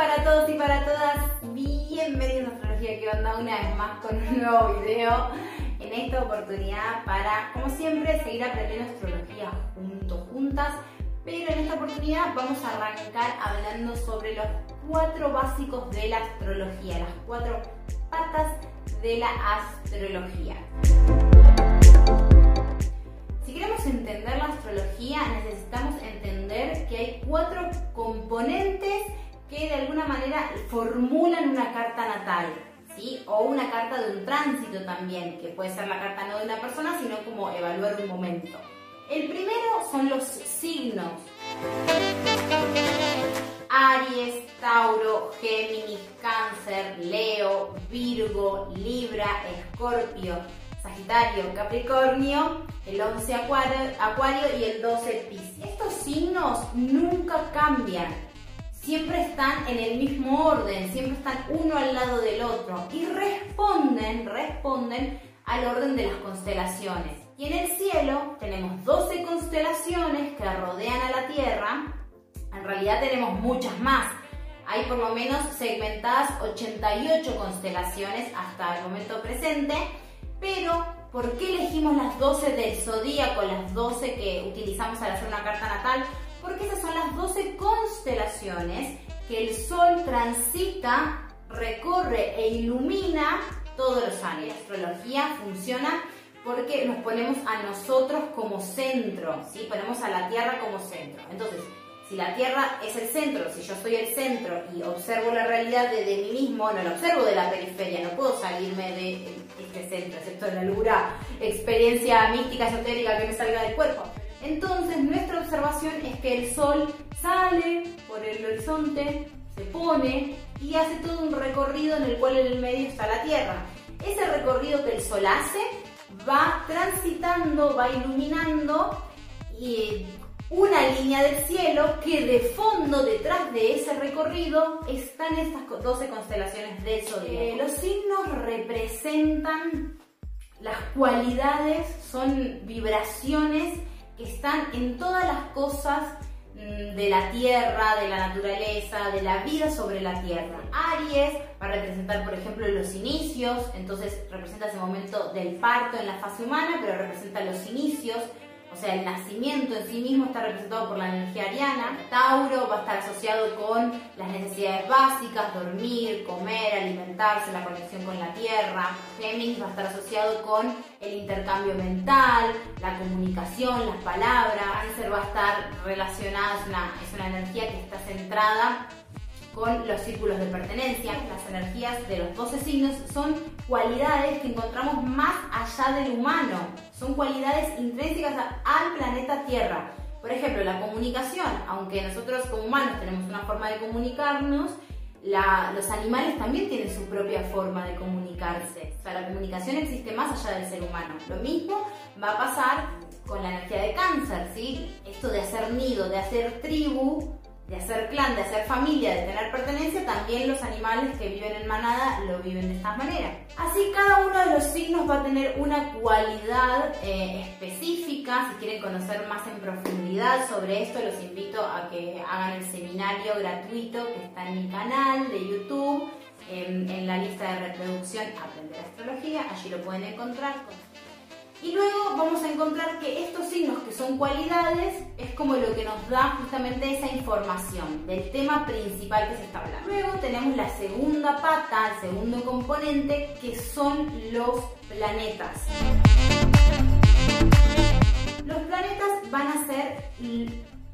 para todos y para todas, bienvenidos a Astrología que onda una vez más con un nuevo video en esta oportunidad para, como siempre, seguir aprendiendo astrología juntos, juntas pero en esta oportunidad vamos a arrancar hablando sobre los cuatro básicos de la astrología, las cuatro patas de la astrología. Si queremos entender la astrología, necesitamos entender que hay cuatro componentes que de alguna manera formulan una carta natal. ¿Sí? O una carta de un tránsito también, que puede ser la carta no de una persona, sino como evaluar un momento. El primero son los signos. Aries, Tauro, Géminis, Cáncer, Leo, Virgo, Libra, Escorpio, Sagitario, Capricornio, el 11 Acuario, y el 12 Piscis. Estos signos nunca cambian, siempre están en el mismo orden, siempre están uno al lado del otro y responden, responden al orden de las constelaciones. Y en el cielo tenemos 12 constelaciones que rodean a la Tierra. En realidad tenemos muchas más. Hay por lo menos segmentadas 88 constelaciones hasta el momento presente. Pero, ¿por qué elegimos las 12 del zodíaco, las 12 que utilizamos al hacer una carta natal? Porque esas son las 12 constelaciones que el Sol transita, recorre e ilumina todos los años. La astrología funciona porque nos ponemos a nosotros como centro, ¿sí? Ponemos a la Tierra como centro. Entonces, si la Tierra es el centro, si yo soy el centro y observo la realidad desde mí mismo, no la observo de la periferia, no puedo salirme de este centro, excepto en alguna experiencia mística, esotérica que me salga del cuerpo. Entonces, nuestra observación es que el Sol sale por el horizonte, se pone y hace todo un recorrido en el cual en el medio está la Tierra. Ese recorrido que el Sol hace va transitando, va iluminando y una línea del cielo que de fondo, detrás de ese recorrido, están estas 12 constelaciones del zodiaco. Eh, los signos representan las cualidades, son vibraciones están en todas las cosas Mm, de la tierra, de la naturaleza, de la vida sobre la tierra. Aries va a representar, por ejemplo, los inicios, entonces representa ese momento del parto en la fase humana, pero representa los inicios, o sea, el nacimiento en sí mismo está representado por la energía ariana. Tauro va a estar asociado con las necesidades básicas, dormir, comer, alimentarse, la conexión con la tierra. Géminis va a estar asociado con el intercambio mental, la comunicación, las palabras. Cáncer va a estar relacionado, es una, es una energía que está centrada con los círculos de pertenencia. Las energías de los 12 signos son cualidades que encontramos más allá del humano, son cualidades intrínsecas al planeta Tierra. Por ejemplo, la comunicación, aunque nosotros como humanos tenemos una forma de comunicarnos, los animales también tienen su propia forma de comunicarse. O sea, la comunicación existe más allá del ser humano. Lo mismo va a pasar con la energía de cáncer, ¿sí? Esto de hacer nido, de hacer tribu, de hacer clan, de hacer familia, de tener pertenencia, también los animales que viven en manada lo viven de esta manera. Así cada uno de los signos va a tener una cualidad eh, específica. Si quieren conocer más en profundidad sobre esto, los invito a que hagan el seminario gratuito que está en mi canal de YouTube, en, en la lista de reproducción Aprender Astrología, allí lo pueden encontrar. Y luego vamos a encontrar que estos signos que son cualidades es como lo que nos da justamente esa información del tema principal que se está hablando. Luego tenemos la segunda pata, el segundo componente, que son los planetas. Los planetas van a ser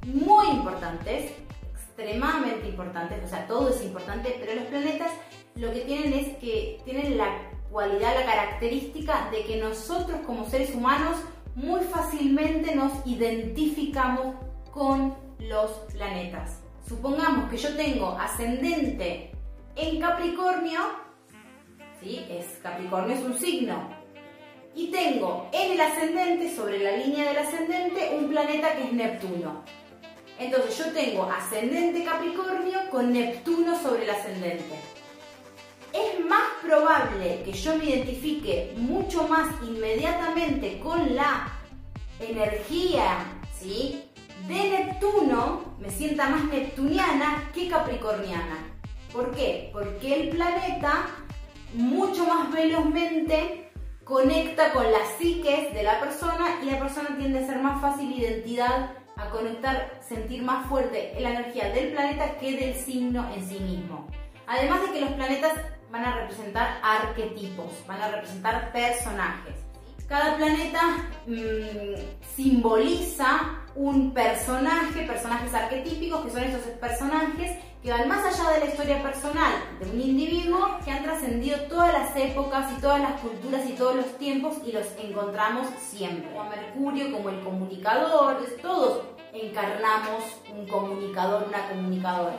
muy importantes, extremadamente importantes, o sea, todo es importante, pero los planetas lo que tienen es que tienen la cualidad, la característica de que nosotros como seres humanos muy fácilmente nos identificamos con los planetas. Supongamos que yo tengo ascendente en Capricornio, ¿sí? es, Capricornio es un signo, y tengo en el ascendente, sobre la línea del ascendente, un planeta que es Neptuno. Entonces yo tengo ascendente Capricornio con Neptuno sobre el ascendente probable que yo me identifique mucho más inmediatamente con la energía de Neptuno, me sienta más neptuniana que capricorniana. ¿Por qué? Porque el planeta mucho más velozmente conecta con las psiques de la persona y la persona tiende a ser más fácil identidad, a conectar, sentir más fuerte la energía del planeta que del signo en sí mismo. Además de que los planetas van a representar arquetipos, van a representar personajes. Cada planeta mmm, simboliza un personaje, personajes arquetípicos, que son esos personajes que van más allá de la historia personal de un individuo, que han trascendido todas las épocas y todas las culturas y todos los tiempos y los encontramos siempre. a Mercurio como el comunicador, todos encarnamos un comunicador, una comunicadora.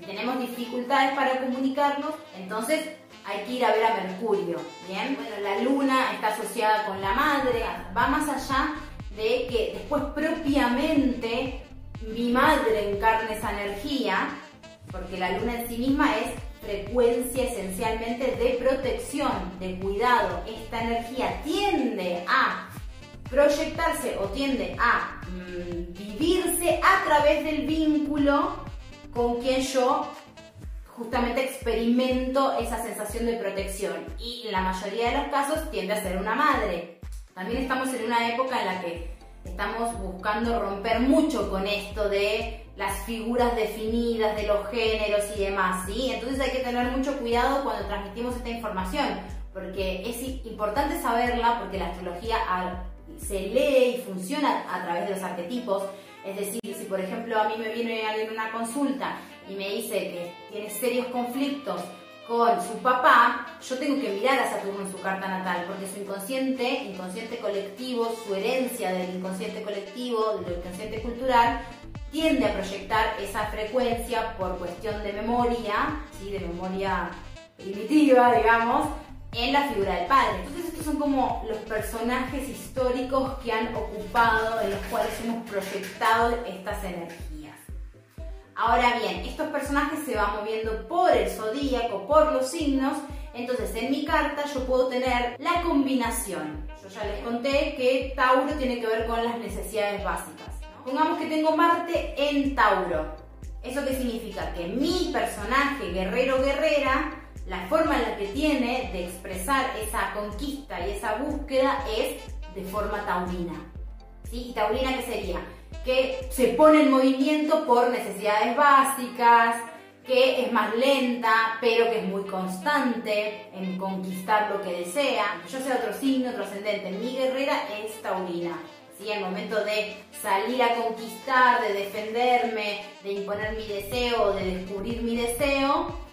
Si tenemos dificultades para comunicarnos, entonces hay que ir a ver a Mercurio, ¿bien? Bueno, la luna está asociada con la madre, va más allá de que después propiamente mi madre encarne esa energía porque la luna en sí misma es frecuencia esencialmente de protección, de cuidado. Esta energía tiende a proyectarse o tiende a mm, vivirse a través del vínculo con quien yo justamente experimento esa sensación de protección y en la mayoría de los casos tiende a ser una madre. También estamos en una época en la que estamos buscando romper mucho con esto de las figuras definidas de los géneros y demás, ¿sí? Entonces hay que tener mucho cuidado cuando transmitimos esta información, porque es importante saberla porque la astrología se lee y funciona a través de los arquetipos. Es decir, si por ejemplo a mí me viene alguien una consulta y me dice que tiene serios conflictos con su papá, yo tengo que mirar a Saturno en su carta natal, porque su inconsciente, inconsciente colectivo, su herencia del inconsciente colectivo, del inconsciente cultural, tiende a proyectar esa frecuencia por cuestión de memoria, ¿sí? de memoria primitiva, digamos, en la figura del padre. Entonces estos son como los personajes históricos que han ocupado, en los cuales hemos proyectado estas energías. Ahora bien, estos personajes se van moviendo por el zodíaco, por los signos, entonces en mi carta yo puedo tener la combinación. Yo ya les conté que Tauro tiene que ver con las necesidades básicas. Pongamos que tengo Marte en Tauro. ¿Eso qué significa? Que mi personaje guerrero-guerrera, la forma en la que tiene de expresar esa conquista y esa búsqueda es de forma taurina. ¿Sí? ¿Y taurina qué sería? Que se pone en movimiento por necesidades básicas, que es más lenta, pero que es muy constante en conquistar lo que desea. Yo sé otro signo, otro ascendente. Mi guerrera es taurina. ¿sí? Al momento de salir a conquistar, de defenderme, de imponer mi deseo, de descubrir mi deseo,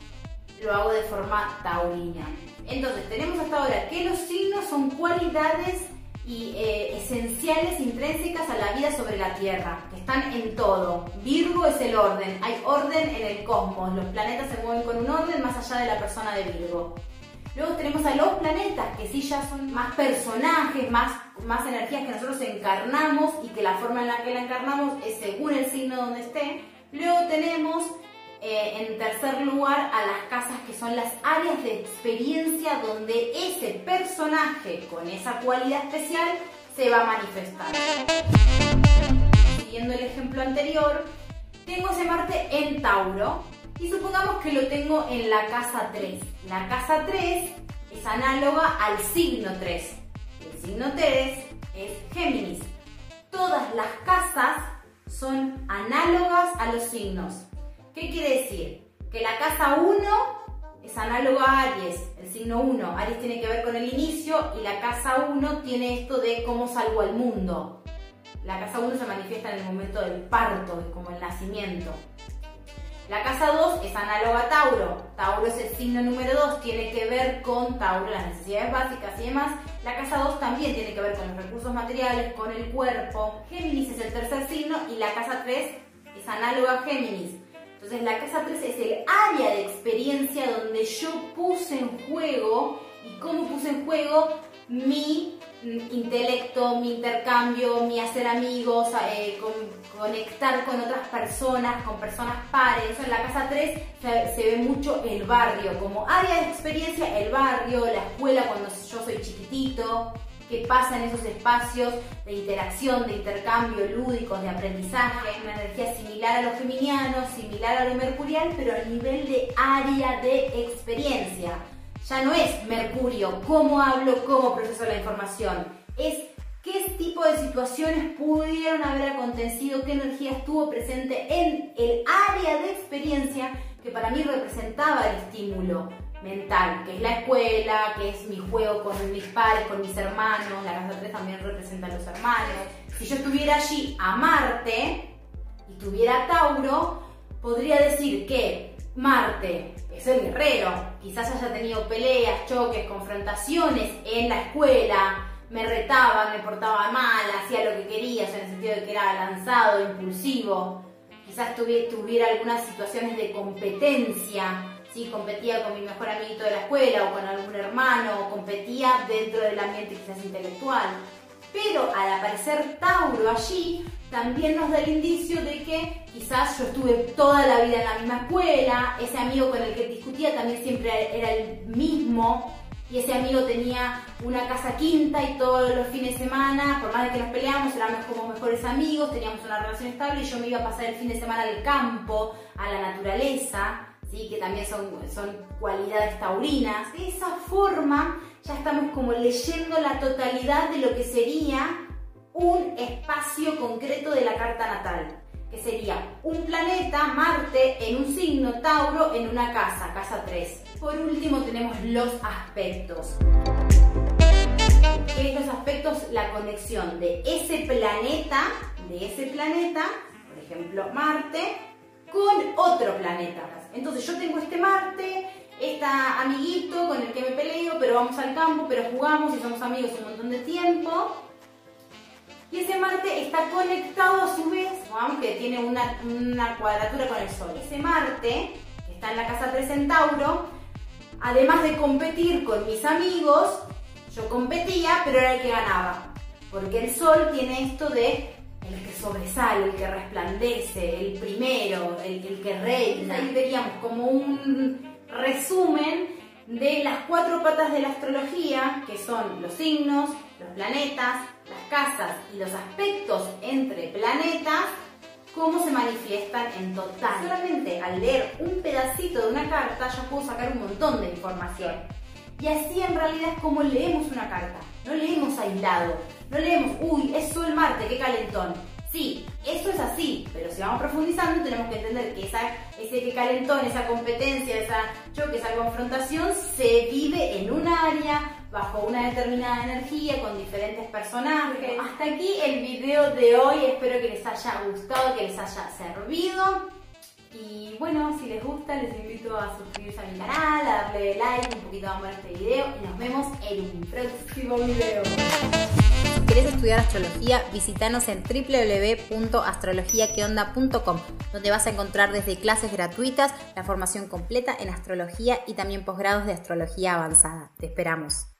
lo hago de forma taurina. Entonces, tenemos hasta ahora que los signos son cualidades y eh, esenciales, intrínsecas a la vida sobre la Tierra, que están en todo. Virgo es el orden, hay orden en el cosmos, los planetas se mueven con un orden más allá de la persona de Virgo. Luego tenemos a los planetas, que sí ya son más personajes, más, más energías que nosotros encarnamos y que la forma en la que la encarnamos es según el signo donde esté. Luego tenemos eh, en tercer lugar a las casas que son las áreas de experiencia donde ese personaje con esa cualidad especial se va a manifestar. Siguiendo el ejemplo anterior, tengo ese Marte en Tauro, y supongamos que lo tengo en la casa 3. La casa 3 es análoga al signo 3. El signo 3 es Géminis. Todas las casas son análogas a los signos. ¿Qué quiere decir? Que la casa 1 es análoga a Aries, el signo 1. Aries tiene que ver con el inicio y la casa 1 tiene esto de cómo salgo al mundo. La casa 1 se manifiesta en el momento del parto, como el nacimiento. La casa 2 es análoga a Tauro. Tauro es el signo número 2, tiene que ver con Tauro, las necesidades básicas y demás. La casa 2 también tiene que ver con los recursos materiales, con el cuerpo. Géminis es el tercer signo y la casa 3 es análoga a Géminis. Entonces la casa 3 es el área de experiencia donde yo puse en juego y cómo puse en juego mi intelecto, mi intercambio, mi hacer amigos, eh, conectar con otras personas, con personas pares. En la casa 3 se, ve mucho el barrio, como área de experiencia, el barrio, la escuela cuando yo soy chiquitito. Qué pasa en esos espacios de interacción, de intercambio lúdicos, de aprendizaje, una energía similar a los geminianos, similar a lo mercurial, pero a nivel de área de experiencia. Ya no es Mercurio, cómo hablo, cómo proceso la información, es qué tipo de situaciones pudieron haber acontecido, qué energía estuvo presente en el área de experiencia que para mí representaba el estímulo mental, que es la escuela, que es mi juego con mis padres, con mis hermanos, la casa 3 también representa a los hermanos. Si yo estuviera allí a Marte y tuviera Tauro, podría decir que Marte es el guerrero, quizás haya tenido peleas, choques, confrontaciones en la escuela, me retaba, me portaba mal, hacía lo que quería, en el sentido de que era lanzado, impulsivo, quizás tuviera algunas situaciones de competencia, competía con mi mejor amiguito de la escuela o con algún hermano, o competía dentro del ambiente quizás intelectual. Pero al aparecer Tauro allí, también nos da el indicio de que quizás yo estuve toda la vida en la misma escuela, ese amigo con el que discutía también siempre era el mismo, y ese amigo tenía una casa quinta y todos los fines de semana, por más de que nos peleamos, éramos como mejores amigos, teníamos una relación estable y yo me iba a pasar el fin de semana al campo, a la naturaleza, ¿sí? que también son, son cualidades taurinas. De esa forma ya estamos como leyendo la totalidad de lo que sería un espacio concreto de la carta natal, que sería un planeta, Marte, en un signo Tauro, en una casa, casa 3. Por último tenemos los aspectos. ¿Qué es los aspectos? La conexión de ese planeta, de ese planeta, por ejemplo Marte, con otro planeta. Entonces yo tengo este Marte, este amiguito con el que me peleo, pero vamos al campo, pero jugamos y somos amigos un montón de tiempo. Y ese Marte está conectado a su vez, aunque tiene una, una cuadratura con el Sol. Ese Marte, que está en la casa 3 Centauro, además de competir con mis amigos, yo competía, pero era el que ganaba. Porque el Sol tiene esto de el que sobresale, el que resplandece, el primero, el, el que reina. Ahí veríamos como un resumen de las cuatro patas de la astrología, que son los signos, los planetas, las casas y los aspectos entre planetas, cómo se manifiestan en total. Solamente al leer un pedacito de una carta yo puedo sacar un montón de información. Y así en realidad es como leemos una carta. No leemos aislado, no leemos, uy, es Sol Marte, qué calentón. Sí, eso es así, pero si vamos profundizando tenemos que entender que esa, ese que calentón, esa competencia, esa choque, esa confrontación se vive en un área, bajo una determinada energía, con diferentes personajes. Hasta aquí el video de hoy, espero que les haya gustado, que les haya servido. Y bueno, si les gusta, les invito a suscribirse a mi canal, a darle like, un poquito de amor a este video y nos vemos en un próximo video. Querés estudiar astrología, visítanos en www.astrologiaqueonda.com, donde vas a encontrar desde clases gratuitas, la formación completa en astrología y también posgrados de astrología avanzada. Te esperamos.